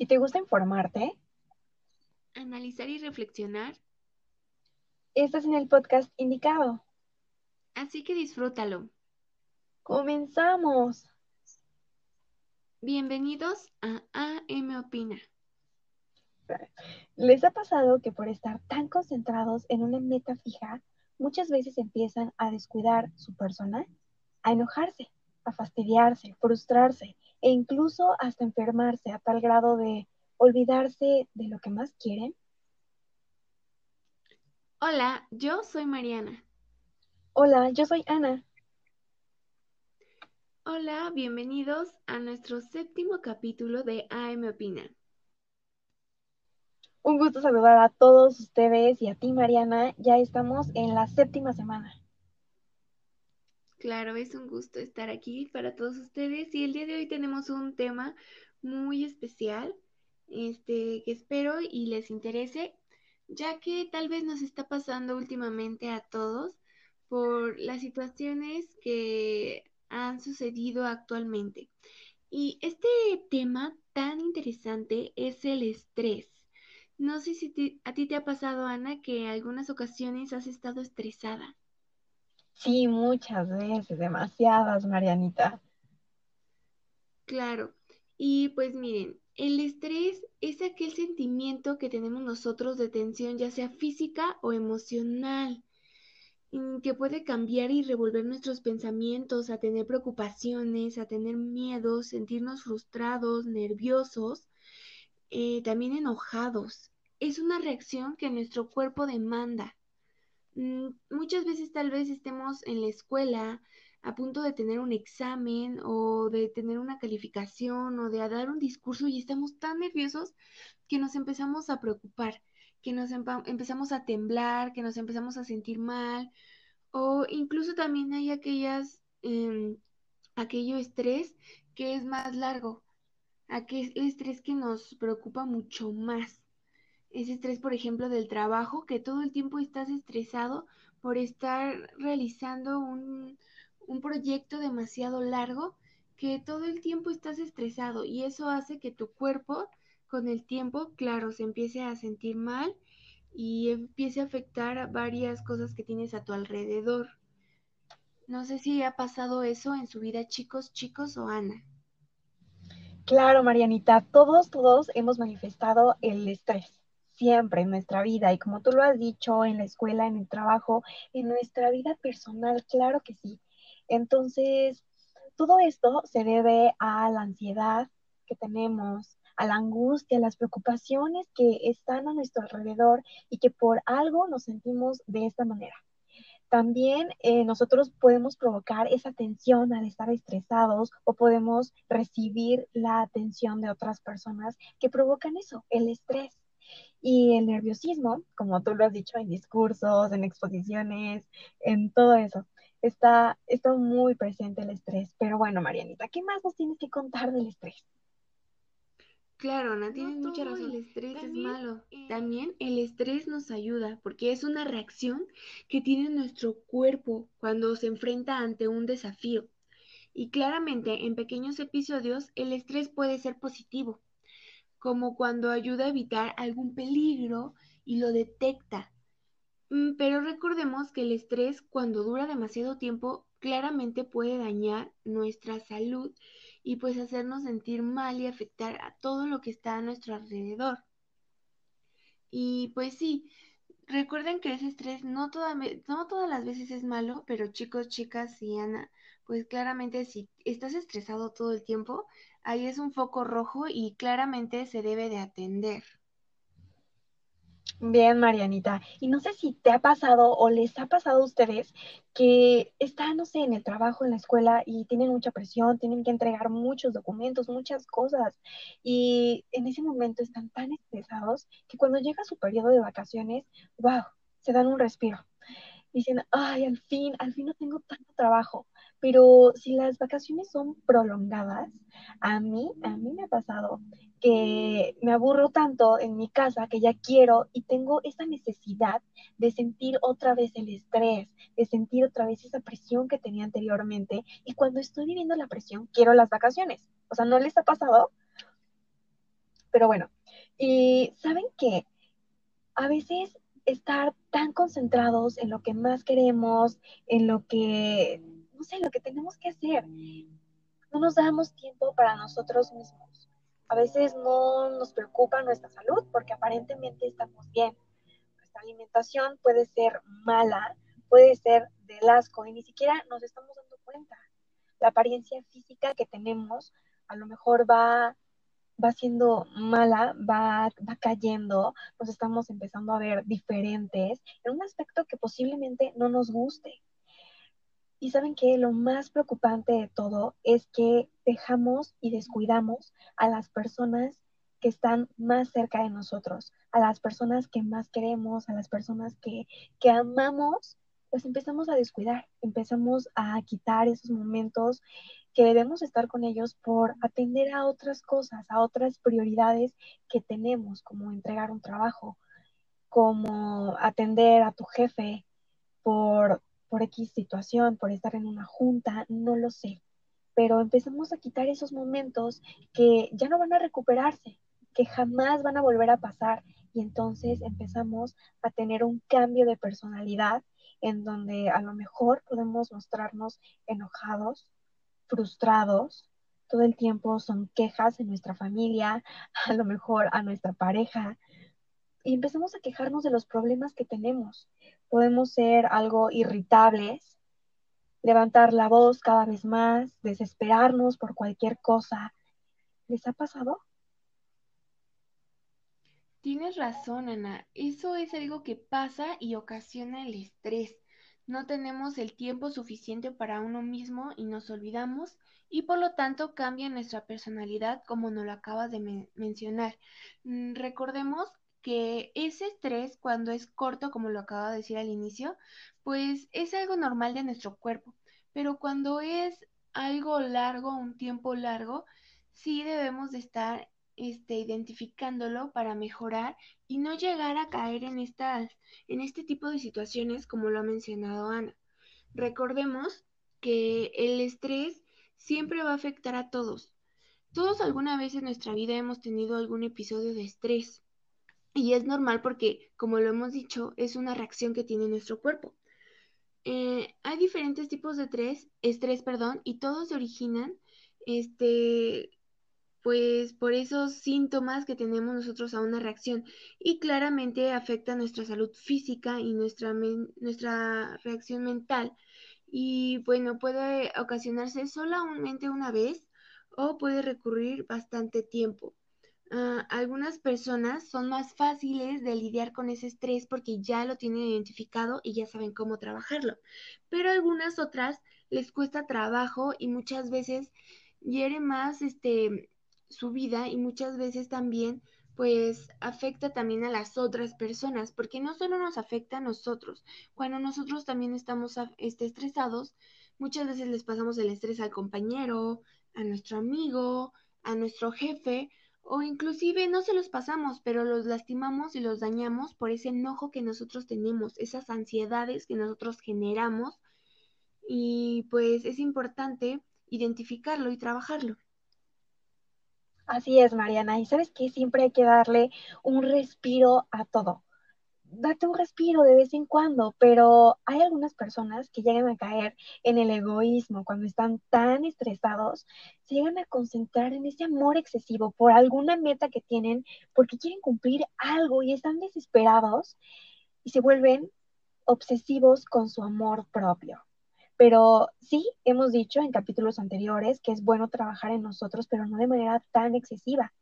Si te gusta informarte, analizar y reflexionar, estás en el podcast indicado. Así que disfrútalo. Comenzamos. Bienvenidos a AM Opina. ¿Les ha pasado que por estar tan concentrados en una meta fija, muchas veces empiezan a descuidar su persona, a enojarse, a fastidiarse, frustrarse e incluso hasta enfermarse a tal grado de olvidarse de lo que más quieren? Hola, yo soy Mariana. Hola, yo soy Ana. Hola, bienvenidos a nuestro séptimo capítulo de AM Opina. Un gusto saludar a todos ustedes y a ti, Mariana. Ya estamos en la séptima semana. Claro, es un gusto estar aquí para todos ustedes y el día de hoy tenemos un tema muy especial, este, que espero y les interese, ya que tal vez nos está pasando últimamente a todos por las situaciones que han sucedido actualmente. Y este tema tan interesante es el estrés. No sé si a ti te ha pasado, Ana, que en algunas ocasiones has estado estresada. Sí, muchas veces, demasiadas, Marianita. Claro. Y pues miren, el estrés es aquel sentimiento que tenemos nosotros de tensión, ya sea física o emocional, que puede cambiar y revolver nuestros pensamientos, a tener preocupaciones, a tener miedos, sentirnos frustrados, nerviosos, eh, también enojados. Es una reacción que nuestro cuerpo demanda. Mm, muchas veces tal vez estemos en la escuela a punto de tener un examen o de tener una calificación o de dar un discurso y estamos tan nerviosos que nos empezamos a preocupar, que nos empezamos a temblar, que nos empezamos a sentir mal o incluso también hay aquellas, em, aquello estrés que es más largo, aquel estrés que nos preocupa mucho más ese estrés, por ejemplo, del trabajo, que todo el tiempo estás estresado por estar realizando un, un proyecto demasiado largo, que todo el tiempo estás estresado y eso hace que tu cuerpo con el tiempo, claro, se empiece a sentir mal y empiece a afectar varias cosas que tienes a tu alrededor. No sé si ha pasado eso en su vida, chicos, chicos o Ana. Claro, Marianita, todos, todos hemos manifestado el estrés siempre en nuestra vida y como tú lo has dicho, en la escuela, en el trabajo, en nuestra vida personal, claro que sí. Entonces, todo esto se debe a la ansiedad que tenemos, a la angustia, a las preocupaciones que están a nuestro alrededor y que por algo nos sentimos de esta manera. También eh, nosotros podemos provocar esa tensión al estar estresados o podemos recibir la atención de otras personas que provocan eso, el estrés. Y el nerviosismo, como tú lo has dicho en discursos, en exposiciones, en todo eso, está, está muy presente el estrés. Pero bueno, Marianita, ¿qué más nos tienes que contar del estrés? Claro, Ana, tienes mucha razón. El estrés es malo. Eh, También el estrés nos ayuda porque es una reacción que tiene nuestro cuerpo cuando se enfrenta ante un desafío. Y claramente en pequeños episodios el estrés puede ser positivo como cuando ayuda a evitar algún peligro y lo detecta. Mm, pero recordemos que el estrés cuando dura demasiado tiempo claramente puede dañar nuestra salud y pues hacernos sentir mal y afectar a todo lo que está a nuestro alrededor. Y pues sí, recuerden que ese estrés no, no todas las veces es malo, pero chicos, chicas y Ana, pues claramente si estás estresado todo el tiempo, ahí es un foco rojo y claramente se debe de atender. Bien, Marianita. Y no sé si te ha pasado o les ha pasado a ustedes que están, no sé, en el trabajo, en la escuela y tienen mucha presión, tienen que entregar muchos documentos, muchas cosas. Y en ese momento están tan estresados que cuando llega su periodo de vacaciones, wow, se dan un respiro. Dicen, ay, al fin, al fin no tengo tanto trabajo. Pero si las vacaciones son prolongadas, a mí, a mí me ha pasado que me aburro tanto en mi casa que ya quiero y tengo esa necesidad de sentir otra vez el estrés, de sentir otra vez esa presión que tenía anteriormente. Y cuando estoy viviendo la presión, quiero las vacaciones. O sea, ¿no les ha pasado? Pero bueno, y saben que a veces estar tan concentrados en lo que más queremos, en lo que, no sé, lo que tenemos que hacer, no nos damos tiempo para nosotros mismos. A veces no nos preocupa nuestra salud porque aparentemente estamos bien. Nuestra alimentación puede ser mala, puede ser del asco y ni siquiera nos estamos dando cuenta. La apariencia física que tenemos a lo mejor va, va siendo mala, va, va cayendo, nos estamos empezando a ver diferentes en un aspecto que posiblemente no nos guste. Y saben que lo más preocupante de todo es que dejamos y descuidamos a las personas que están más cerca de nosotros, a las personas que más queremos, a las personas que, que amamos pues empezamos a descuidar, empezamos a quitar esos momentos que debemos estar con ellos por atender a otras cosas, a otras prioridades que tenemos, como entregar un trabajo, como atender a tu jefe por, por X situación, por estar en una junta, no lo sé. Pero empezamos a quitar esos momentos que ya no van a recuperarse, que jamás van a volver a pasar. Y entonces empezamos a tener un cambio de personalidad en donde a lo mejor podemos mostrarnos enojados, frustrados, todo el tiempo son quejas en nuestra familia, a lo mejor a nuestra pareja, y empezamos a quejarnos de los problemas que tenemos. Podemos ser algo irritables, levantar la voz cada vez más, desesperarnos por cualquier cosa. ¿Les ha pasado? Tienes razón, Ana. Eso es algo que pasa y ocasiona el estrés. No tenemos el tiempo suficiente para uno mismo y nos olvidamos y por lo tanto cambia nuestra personalidad como nos lo acabas de mencionar. Mm, recordemos que ese estrés cuando es corto, como lo acaba de decir al inicio, pues es algo normal de nuestro cuerpo, pero cuando es algo largo, un tiempo largo, sí debemos de estar este, identificándolo para mejorar y no llegar a caer en, estas, en este tipo de situaciones como lo ha mencionado Ana. Recordemos que el estrés siempre va a afectar a todos. Todos alguna vez en nuestra vida hemos tenido algún episodio de estrés y es normal porque, como lo hemos dicho, es una reacción que tiene nuestro cuerpo. Eh, hay diferentes tipos de estrés, estrés, perdón, y todos se originan este, pues por esos síntomas que tenemos nosotros a una reacción y claramente afecta nuestra salud física y nuestra, nuestra reacción mental. Y bueno, puede ocasionarse solamente una vez o puede recurrir bastante tiempo. Ah, algunas personas son más fáciles de lidiar con ese estrés porque ya lo tienen identificado y ya saben cómo trabajarlo, pero algunas otras les cuesta trabajo y muchas veces hiere más este su vida y muchas veces también pues afecta también a las otras personas, porque no solo nos afecta a nosotros, cuando nosotros también estamos este, estresados, muchas veces les pasamos el estrés al compañero, a nuestro amigo, a nuestro jefe, o inclusive no se los pasamos, pero los lastimamos y los dañamos por ese enojo que nosotros tenemos, esas ansiedades que nosotros generamos, y pues es importante identificarlo y trabajarlo. Así es, Mariana. Y sabes que siempre hay que darle un respiro a todo. Date un respiro de vez en cuando, pero hay algunas personas que llegan a caer en el egoísmo cuando están tan estresados, se llegan a concentrar en ese amor excesivo por alguna meta que tienen, porque quieren cumplir algo y están desesperados y se vuelven obsesivos con su amor propio. Pero sí, hemos dicho en capítulos anteriores que es bueno trabajar en nosotros, pero no de manera tan excesiva.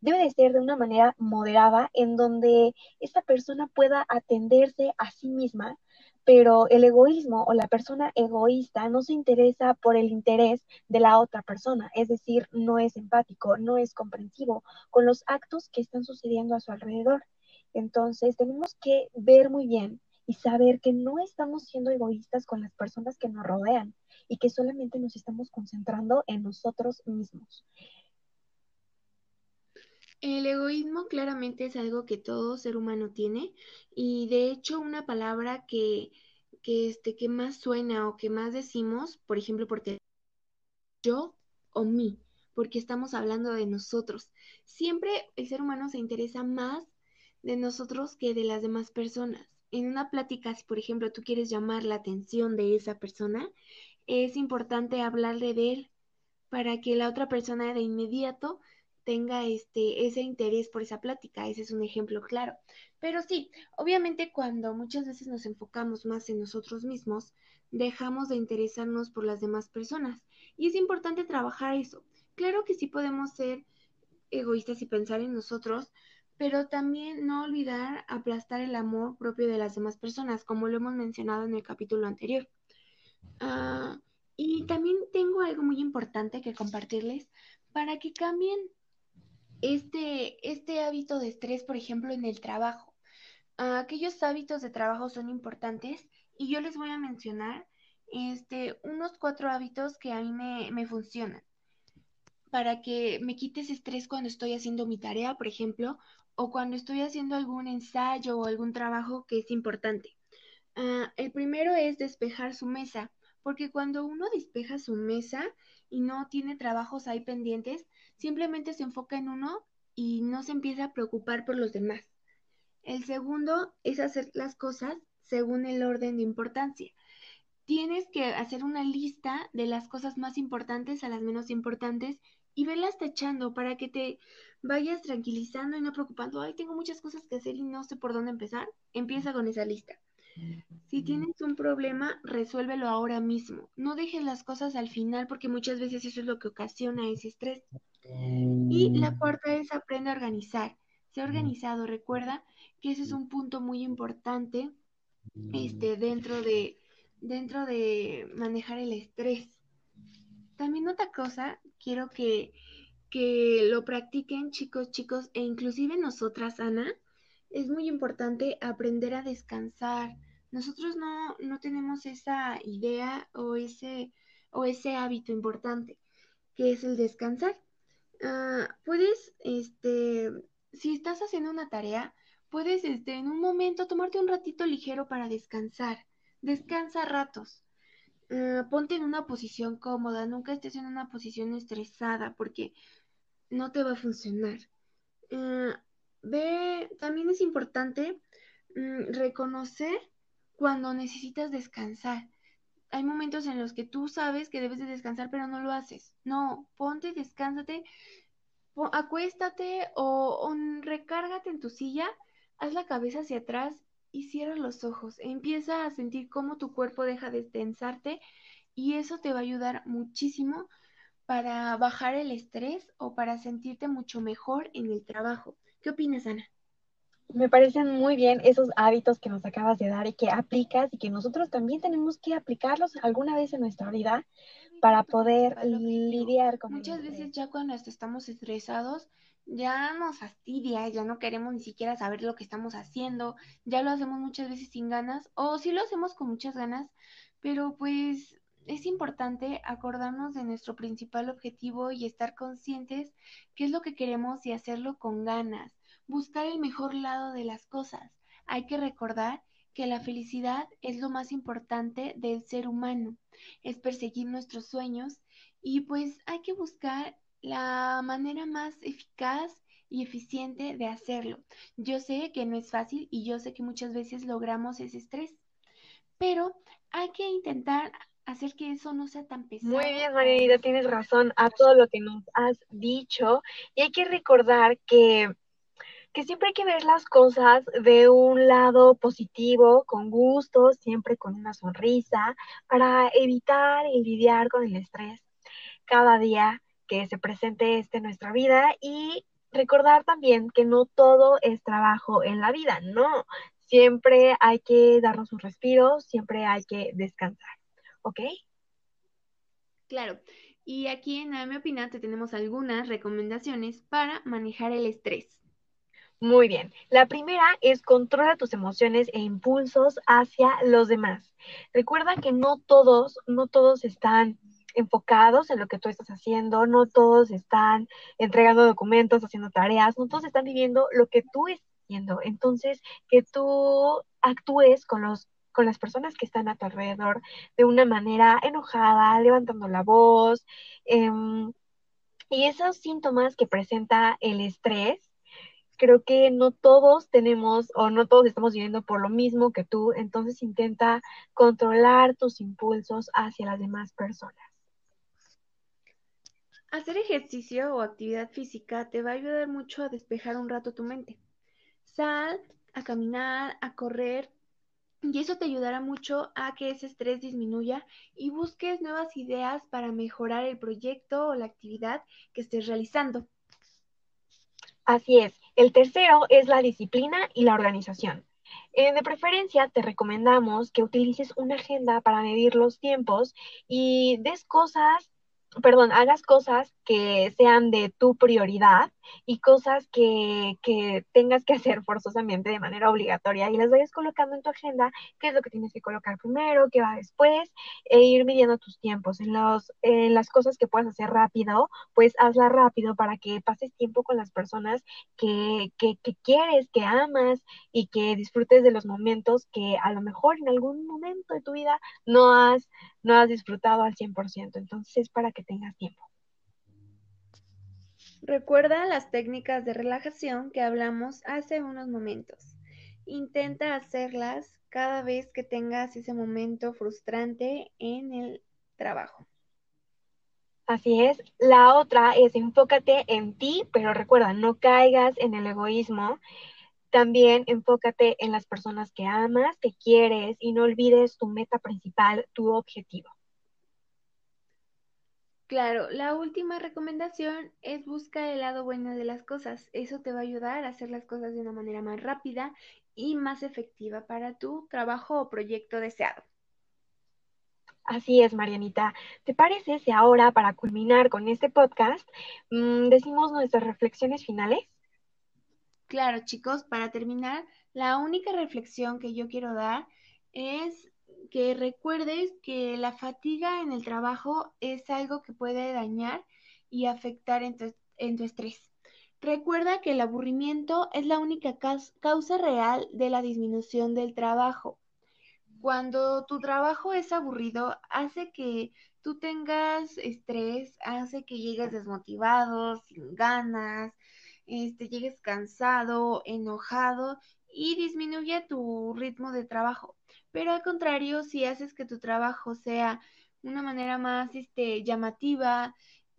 Debe de ser de una manera moderada en donde esta persona pueda atenderse a sí misma, pero el egoísmo o la persona egoísta no se interesa por el interés de la otra persona, es decir, no es empático, no es comprensivo con los actos que están sucediendo a su alrededor. Entonces, tenemos que ver muy bien y saber que no estamos siendo egoístas con las personas que nos rodean y que solamente nos estamos concentrando en nosotros mismos. El egoísmo claramente es algo que todo ser humano tiene y de hecho una palabra que, que, este, que más suena o que más decimos, por ejemplo, porque yo o mí, porque estamos hablando de nosotros. Siempre el ser humano se interesa más de nosotros que de las demás personas. En una plática, si por ejemplo tú quieres llamar la atención de esa persona, es importante hablarle de él para que la otra persona de inmediato tenga este ese interés por esa plática. Ese es un ejemplo claro. Pero sí, obviamente cuando muchas veces nos enfocamos más en nosotros mismos, dejamos de interesarnos por las demás personas. Y es importante trabajar eso. Claro que sí podemos ser egoístas y pensar en nosotros, pero también no olvidar aplastar el amor propio de las demás personas, como lo hemos mencionado en el capítulo anterior. Ah, y también tengo algo muy importante que compartirles para que cambien este, este hábito de estrés, por ejemplo, en el trabajo. Ah, aquellos hábitos de trabajo son importantes y yo les voy a mencionar este, unos cuatro hábitos que a mí me funcionan para que me quites estrés cuando estoy haciendo mi tarea, por ejemplo, o cuando estoy haciendo algún ensayo o algún trabajo que es importante. Ah, el primero es despejar su mesa, porque cuando uno despeja su mesa y no tiene trabajos ahí pendientes, simplemente se enfoca en uno y no se empieza a preocupar por los demás. El segundo es hacer las cosas según el orden de importancia. Tienes que hacer una lista de las cosas más importantes a las menos importantes y velas tachando para que te vayas tranquilizando y no preocupando, ay, tengo muchas cosas que hacer y no sé por dónde empezar. Empieza con esa lista. Si tienes un problema, resuélvelo ahora mismo. No dejes las cosas al final porque muchas veces eso es lo que ocasiona ese estrés. Y la cuarta es aprende a organizar. Sé organizado. Recuerda que ese es un punto muy importante este, dentro, de, dentro de manejar el estrés. También otra cosa, quiero que, que lo practiquen chicos, chicos, e inclusive nosotras, Ana, es muy importante aprender a descansar. Nosotros no, no tenemos esa idea o ese, o ese hábito importante, que es el descansar. Ah, puedes, este, si estás haciendo una tarea, puedes, este, en un momento tomarte un ratito ligero para descansar. Descansa ratos. Ah, ponte en una posición cómoda, nunca estés en una posición estresada porque no te va a funcionar. Ah, ve, también es importante mm, reconocer cuando necesitas descansar. Hay momentos en los que tú sabes que debes de descansar, pero no lo haces. No, ponte, descánsate, acuéstate o recárgate en tu silla, haz la cabeza hacia atrás y cierra los ojos. Empieza a sentir cómo tu cuerpo deja de tensarte y eso te va a ayudar muchísimo para bajar el estrés o para sentirte mucho mejor en el trabajo. ¿Qué opinas, Ana? Me parecen muy bien esos hábitos que nos acabas de dar y que aplicas y que nosotros también tenemos que aplicarlos alguna vez en nuestra vida para poder lidiar con Muchas veces ya cuando estamos estresados, ya nos fastidia, ya no queremos ni siquiera saber lo que estamos haciendo, ya lo hacemos muchas veces sin ganas o sí lo hacemos con muchas ganas, pero pues es importante acordarnos de nuestro principal objetivo y estar conscientes qué es lo que queremos y hacerlo con ganas, buscar el mejor lado de las cosas. Hay que recordar que la felicidad es lo más importante del ser humano, es perseguir nuestros sueños y pues hay que buscar la manera más eficaz y eficiente de hacerlo. Yo sé que no es fácil y yo sé que muchas veces logramos ese estrés, pero hay que intentar hacer que eso no sea tan pesado. Muy bien, Marianita, tienes razón a todo lo que nos has dicho y hay que recordar que que siempre hay que ver las cosas de un lado positivo, con gusto, siempre con una sonrisa, para evitar y lidiar con el estrés cada día que se presente este en nuestra vida y recordar también que no todo es trabajo en la vida, no, siempre hay que darnos un respiro, siempre hay que descansar, ¿ok? Claro. Y aquí en AM Opinante tenemos algunas recomendaciones para manejar el estrés. Muy bien. La primera es controla tus emociones e impulsos hacia los demás. Recuerda que no todos, no todos están enfocados en lo que tú estás haciendo, no todos están entregando documentos, haciendo tareas, no todos están viviendo lo que tú estás haciendo. Entonces, que tú actúes con los con las personas que están a tu alrededor de una manera enojada, levantando la voz, em, Y esos síntomas que presenta el estrés, creo que no todos tenemos o no todos estamos viviendo por lo mismo que tú, entonces intenta controlar tus impulsos hacia las demás personas. Hacer ejercicio o actividad física te va a ayudar mucho a despejar un rato tu mente. Sal a caminar, a correr, y eso te ayudará mucho a que ese estrés disminuya y busques nuevas ideas para mejorar el proyecto o la actividad que estés realizando. Así es. El tercero es la disciplina y la organización. Eh, de preferencia, te recomendamos que utilices una agenda para medir los tiempos y des cosas perdón, hagas cosas que sean de tu prioridad y cosas que, que, tengas que hacer forzosamente de manera obligatoria y las vayas colocando en tu agenda, qué es lo que tienes que colocar primero, qué va después, e ir midiendo tus tiempos. En, los, en las cosas que puedas hacer rápido, pues hazla rápido para que pases tiempo con las personas que, que, que quieres, que amas y que disfrutes de los momentos que a lo mejor en algún momento de tu vida no has, no has disfrutado al 100%. Entonces es para que tengas tiempo. Recuerda las técnicas de relajación que hablamos hace unos momentos. Intenta hacerlas cada vez que tengas ese momento frustrante en el trabajo. Así es. La otra es enfócate en ti, pero recuerda, no caigas en el egoísmo. También enfócate en las personas que amas, que quieres y no olvides tu meta principal, tu objetivo. Claro, la última recomendación es buscar el lado bueno de las cosas. Eso te va a ayudar a hacer las cosas de una manera más rápida y más efectiva para tu trabajo o proyecto deseado. Así es, Marianita. ¿Te parece si ahora, para culminar con este podcast, mm, decimos nuestras reflexiones finales? Claro, chicos, para terminar, la única reflexión que yo quiero dar es que recuerdes que la fatiga en el trabajo es algo que puede dañar y afectar en tu, estrés. Recuerda que el aburrimiento es la única causa real de la disminución del trabajo. Cuando tu trabajo es aburrido, hace que tú tengas estrés, hace que llegues desmotivado, sin ganas, este, llegues cansado, enojado y disminuye tu ritmo de trabajo. Pero al contrario, si haces que tu trabajo sea una manera más este, llamativa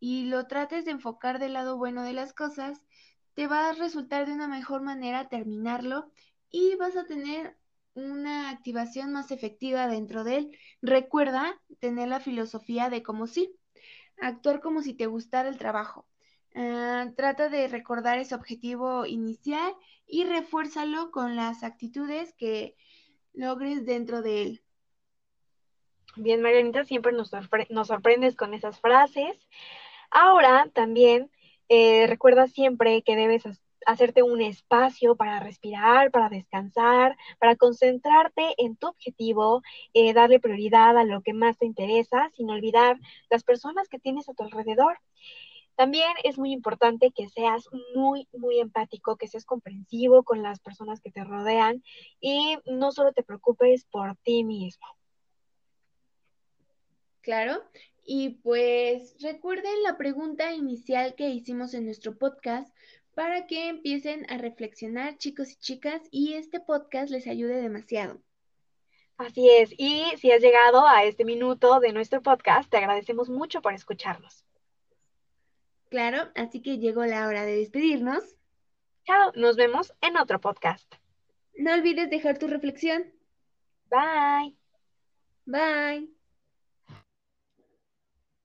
y lo trates de enfocar del lado bueno de las cosas, te va a resultar de una mejor manera terminarlo y vas a tener una activación más efectiva dentro de él. Recuerda tener la filosofía de como si, actuar como si te gustara el trabajo. Ah, trata de recordar ese objetivo inicial y refuérzalo con las actitudes que logres dentro de él. Bien, Marianita, siempre nos, sorprendes con esas frases. Ahora también eh, recuerda siempre que debes hacerte un espacio para respirar, para descansar, para concentrarte en tu objetivo, eh, darle prioridad a lo que más te interesa, sin olvidar las personas que tienes a tu alrededor. También es muy importante que seas muy, muy empático, que seas comprensivo con las personas que te rodean y no solo te preocupes por ti mismo. Claro, y pues recuerden la pregunta inicial que hicimos en nuestro podcast para que empiecen a reflexionar chicos y chicas y este podcast les ayude demasiado. Así es, y si has llegado a este minuto de nuestro podcast, te agradecemos mucho por escucharnos. Claro, así que llegó la hora de despedirnos. Chao, nos vemos en otro podcast. No olvides dejar tu reflexión. Bye. Bye.